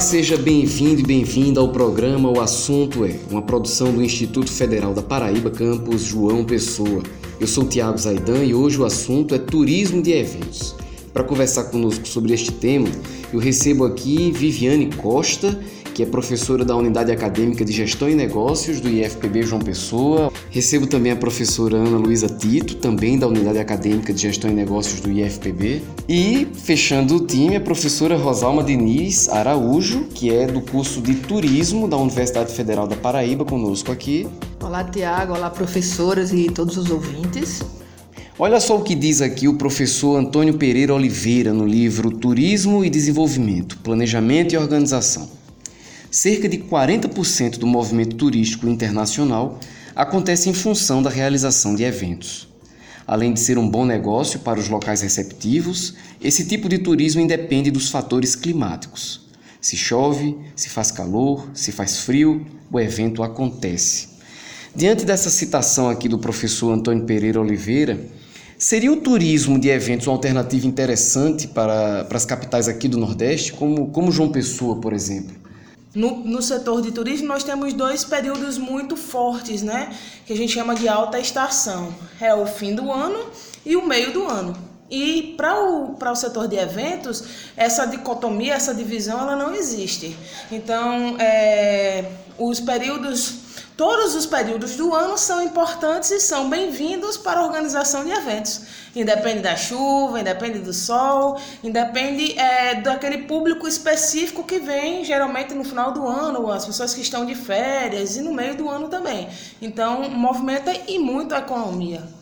Olá, seja bem-vindo e bem-vinda ao programa O Assunto é, uma produção do Instituto Federal da Paraíba, campus João Pessoa. Eu sou Tiago Zaidan e hoje o assunto é turismo de eventos. Para conversar conosco sobre este tema, eu recebo aqui Viviane Costa, que é professora da Unidade Acadêmica de Gestão e Negócios do IFPB João Pessoa. Recebo também a professora Ana Luísa Tito, também da Unidade Acadêmica de Gestão e Negócios do IFPB. E, fechando o time, a professora Rosalma Diniz Araújo, que é do curso de Turismo da Universidade Federal da Paraíba, conosco aqui. Olá, Tiago. Olá, professoras e todos os ouvintes. Olha só o que diz aqui o professor Antônio Pereira Oliveira no livro Turismo e Desenvolvimento, Planejamento e Organização. Cerca de 40% do movimento turístico internacional acontece em função da realização de eventos. Além de ser um bom negócio para os locais receptivos, esse tipo de turismo independe dos fatores climáticos. Se chove, se faz calor, se faz frio, o evento acontece. Diante dessa citação aqui do professor Antônio Pereira Oliveira, seria o turismo de eventos uma alternativa interessante para, para as capitais aqui do Nordeste, como, como João Pessoa, por exemplo? No, no setor de turismo, nós temos dois períodos muito fortes, né? Que a gente chama de alta estação. É o fim do ano e o meio do ano. E para o, o setor de eventos, essa dicotomia, essa divisão, ela não existe. Então, é, os períodos Todos os períodos do ano são importantes e são bem-vindos para a organização de eventos. Independe da chuva, independe do sol, independe é, daquele público específico que vem geralmente no final do ano, as pessoas que estão de férias e no meio do ano também. Então, movimenta e muito a economia.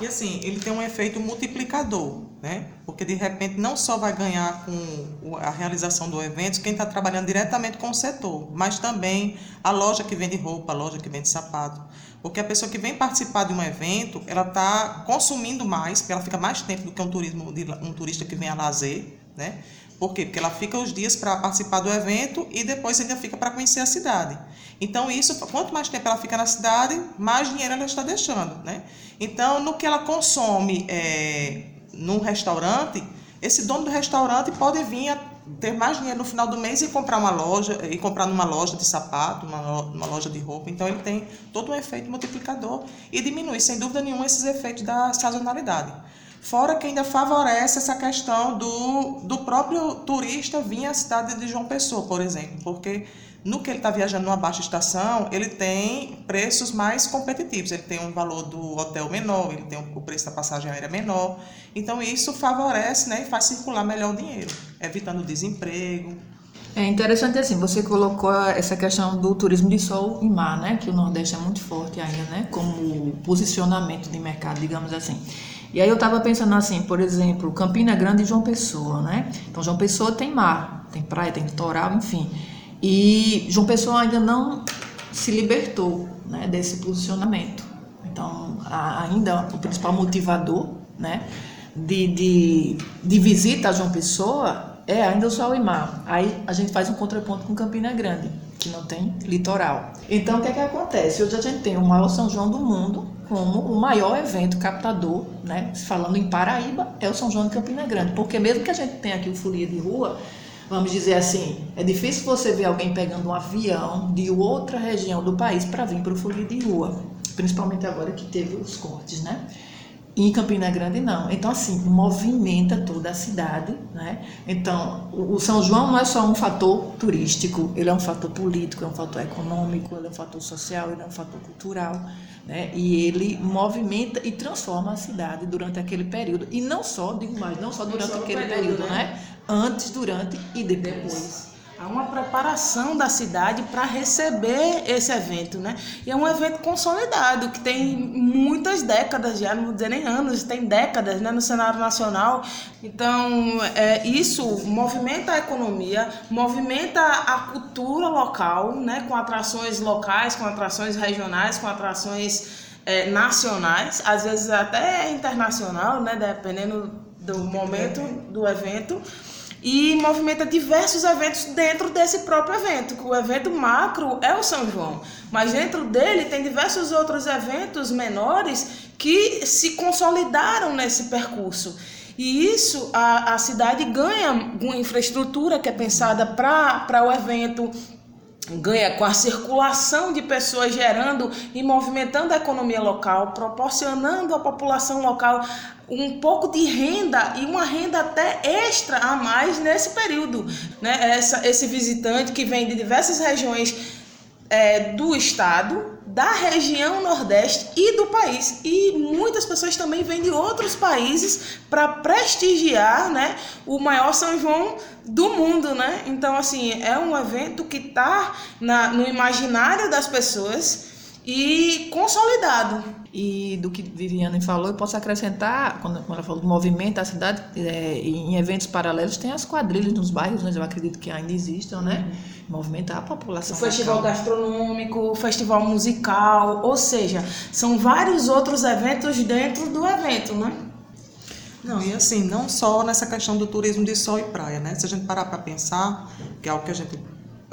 E assim, ele tem um efeito multiplicador, né? Porque de repente não só vai ganhar com a realização do evento quem está trabalhando diretamente com o setor, mas também a loja que vende roupa, a loja que vende sapato. Porque a pessoa que vem participar de um evento, ela está consumindo mais, porque ela fica mais tempo do que um turismo um turista que vem a lazer, né? Por quê? Porque ela fica os dias para participar do evento e depois ainda fica para conhecer a cidade. Então, isso, quanto mais tempo ela fica na cidade, mais dinheiro ela está deixando. Né? Então, no que ela consome é, num restaurante, esse dono do restaurante pode vir a ter mais dinheiro no final do mês e comprar uma loja, e comprar numa loja de sapato, uma, uma loja de roupa. Então, ele tem todo um efeito multiplicador e diminui, sem dúvida nenhuma, esses efeitos da sazonalidade. Fora que ainda favorece essa questão do, do próprio turista vir à cidade de João Pessoa, por exemplo, porque no que ele está viajando numa baixa estação, ele tem preços mais competitivos. Ele tem um valor do hotel menor, ele tem o preço da passagem aérea menor. Então, isso favorece né, e faz circular melhor o dinheiro, evitando o desemprego. É interessante assim, você colocou essa questão do turismo de sol e mar, né? Que o Nordeste é muito forte ainda, né? Como posicionamento de mercado, digamos assim. E aí eu estava pensando assim, por exemplo, Campina Grande e João Pessoa, né? Então João Pessoa tem mar, tem praia, tem litoral, enfim. E João Pessoa ainda não se libertou né, desse posicionamento. Então, ainda o principal motivador né, de, de, de visita a João Pessoa é ainda o sol e mar. Aí a gente faz um contraponto com Campina Grande, que não tem litoral. Então, o que é que acontece? Hoje a gente tem o maior São João do mundo, como o maior evento captador, né? Falando em Paraíba, é o São João de Campina Grande, porque mesmo que a gente tenha aqui o folia de rua, vamos dizer assim, é difícil você ver alguém pegando um avião de outra região do país para vir para o folia de rua, principalmente agora que teve os cortes, né? Em Campina Grande não. Então assim, movimenta toda a cidade, né? Então, o São João não é só um fator turístico, ele é um fator político, é um fator econômico, ele é um fator social, ele é um fator cultural, né? E ele movimenta e transforma a cidade durante aquele período. E não só, digo mais, não só durante não só aquele período, período, né? né? Antes, durante e depois. depois. Há uma preparação da cidade para receber esse evento, né? E é um evento consolidado, que tem muitas décadas já, não vou dizer nem anos, tem décadas né, no cenário nacional. Então, é, isso movimenta a economia, movimenta a cultura local, né? Com atrações locais, com atrações regionais, com atrações é, nacionais, às vezes até internacional, né? Dependendo do momento do evento e movimenta diversos eventos dentro desse próprio evento. O evento macro é o São João, mas dentro dele tem diversos outros eventos menores que se consolidaram nesse percurso. E isso a, a cidade ganha uma infraestrutura que é pensada para o evento, ganha com a circulação de pessoas gerando e movimentando a economia local, proporcionando à população local um pouco de renda e uma renda até extra a mais nesse período. Né? Essa, esse visitante que vem de diversas regiões é, do estado, da região Nordeste e do país. E muitas pessoas também vêm de outros países para prestigiar né, o maior São João do mundo. Né? Então, assim, é um evento que está no imaginário das pessoas e consolidado. E do que Viviane falou, eu posso acrescentar, quando, ela falou do movimento da cidade, é, em eventos paralelos, tem as quadrilhas nos bairros, né, eu acredito que ainda existam, né? Uhum. Movimentar a população. O festival local. gastronômico, o festival musical, ou seja, são vários outros eventos dentro do evento, né? Não, e assim, não só nessa questão do turismo de sol e praia, né? Se a gente parar para pensar, que é algo que a gente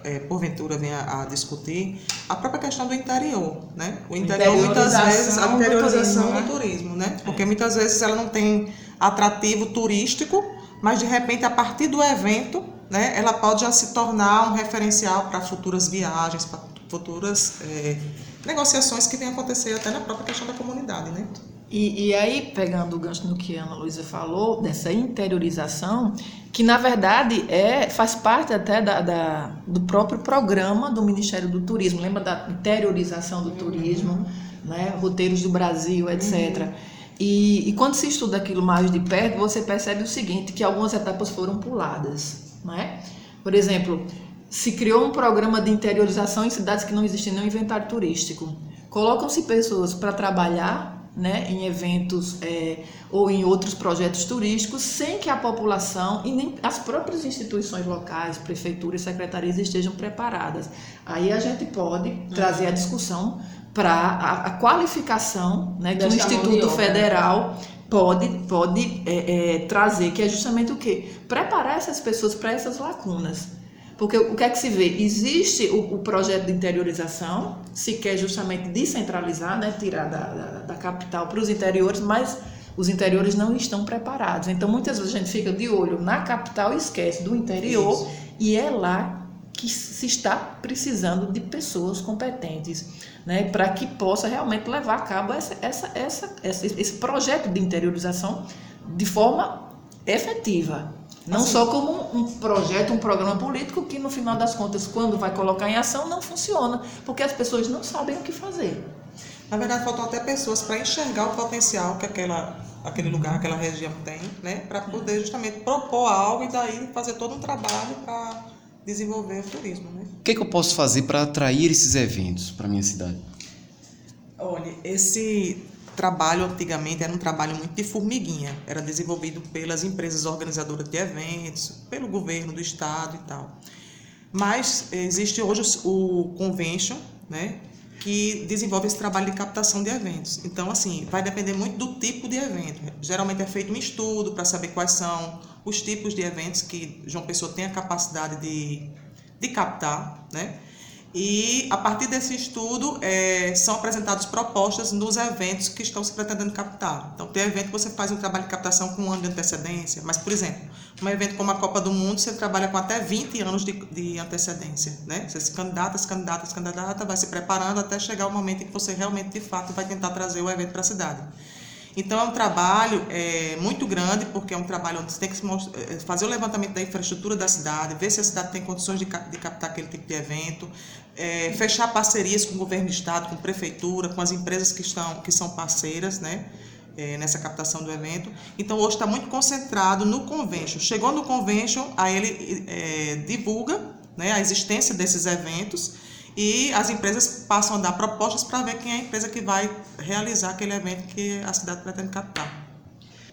é, porventura venha a discutir, a própria questão do interior, né? O interior muitas vezes a interiorização do turismo, né? do turismo né? Porque muitas vezes ela não tem atrativo turístico, mas de repente a partir do evento, né, ela pode já se tornar um referencial para futuras viagens, para futuras é, negociações que venham acontecer até na própria questão da comunidade, né? E, e, aí, pegando o gancho no que a Ana Luísa falou, dessa interiorização, que na verdade é, faz parte até da, da, do próprio programa do Ministério do Turismo. Lembra da interiorização do turismo, uhum. né? roteiros do Brasil, etc. Uhum. E, e, quando se estuda aquilo mais de perto, você percebe o seguinte, que algumas etapas foram puladas. Né? Por exemplo, se criou um programa de interiorização em cidades que não existia nenhum inventário turístico. Colocam-se pessoas para trabalhar né, em eventos é, ou em outros projetos turísticos, sem que a população e nem as próprias instituições locais, prefeituras, secretarias estejam preparadas. Aí a gente pode uhum. trazer a discussão para a, a, qualificação né, que o Instituto Federal pode, pode é, é, trazer, que é justamente o quê? Preparar essas pessoas para essas lacunas. Porque o que é que se vê? Existe o, o projeto de interiorização, se quer justamente descentralizar, né, tirar da, da, da capital para os interiores, mas os interiores não estão preparados. Então, muitas vezes a gente fica de olho na capital e esquece do interior, Isso. e é lá que se está precisando de pessoas competentes, né, para que possa realmente levar a cabo essa, essa, essa, esse projeto de interiorização de forma efetiva. Não assim, só como um projeto, um programa político que no final das contas, quando vai colocar em ação, não funciona, porque as pessoas não sabem o que fazer. Na verdade, faltam até pessoas para enxergar o potencial que aquela, aquele lugar, aquela região tem, né? para poder justamente propor algo e daí fazer todo um trabalho para desenvolver o turismo. Né? O que, que eu posso fazer para atrair esses eventos para minha cidade? Olha, esse trabalho antigamente era um trabalho muito de formiguinha, era desenvolvido pelas empresas organizadoras de eventos, pelo governo do estado e tal. Mas existe hoje o convention, né, que desenvolve esse trabalho de captação de eventos. Então, assim, vai depender muito do tipo de evento. Geralmente é feito um estudo para saber quais são os tipos de eventos que João Pessoa tem a capacidade de, de captar, né? E a partir desse estudo é, são apresentadas propostas nos eventos que estão se pretendendo captar. Então, tem evento que você faz um trabalho de captação com um ano de antecedência, mas, por exemplo, um evento como a Copa do Mundo, você trabalha com até 20 anos de, de antecedência. Né? Você se candidata, se candidata, se candidata, vai se preparando até chegar o momento em que você realmente, de fato, vai tentar trazer o evento para a cidade. Então é um trabalho é, muito grande, porque é um trabalho onde você tem que é, fazer o levantamento da infraestrutura da cidade, ver se a cidade tem condições de, de captar aquele tipo de evento, é, fechar parcerias com o governo do estado, com a prefeitura, com as empresas que, estão, que são parceiras, né? É, nessa captação do evento. Então, hoje está muito concentrado no convention. Chegou no convention, aí ele divulga né, a existência desses eventos e as empresas passam a dar propostas para ver quem é a empresa que vai realizar aquele evento que a cidade pretende captar.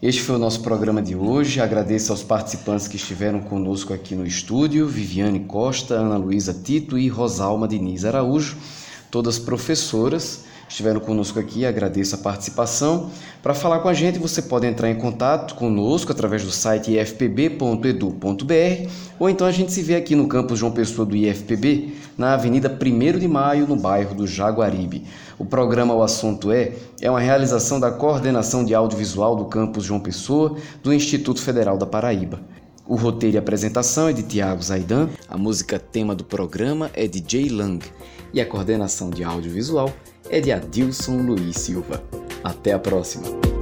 Este foi o nosso programa de hoje. Agradeço aos participantes que estiveram conosco aqui no estúdio: Viviane Costa, Ana Luísa Tito e Rosalma Diniz Araújo, todas professoras estiveram conosco aqui, agradeço a participação. Para falar com a gente, você pode entrar em contato conosco através do site ifpb.edu.br ou então a gente se vê aqui no campus João Pessoa do IFPB, na Avenida 1 de Maio, no bairro do Jaguaribe. O programa O Assunto É é uma realização da Coordenação de Audiovisual do campus João Pessoa do Instituto Federal da Paraíba. O roteiro e apresentação é de Tiago Zaidan, a música tema do programa é de Jay Lang e a coordenação de audiovisual é de Adilson Luiz Silva. Até a próxima!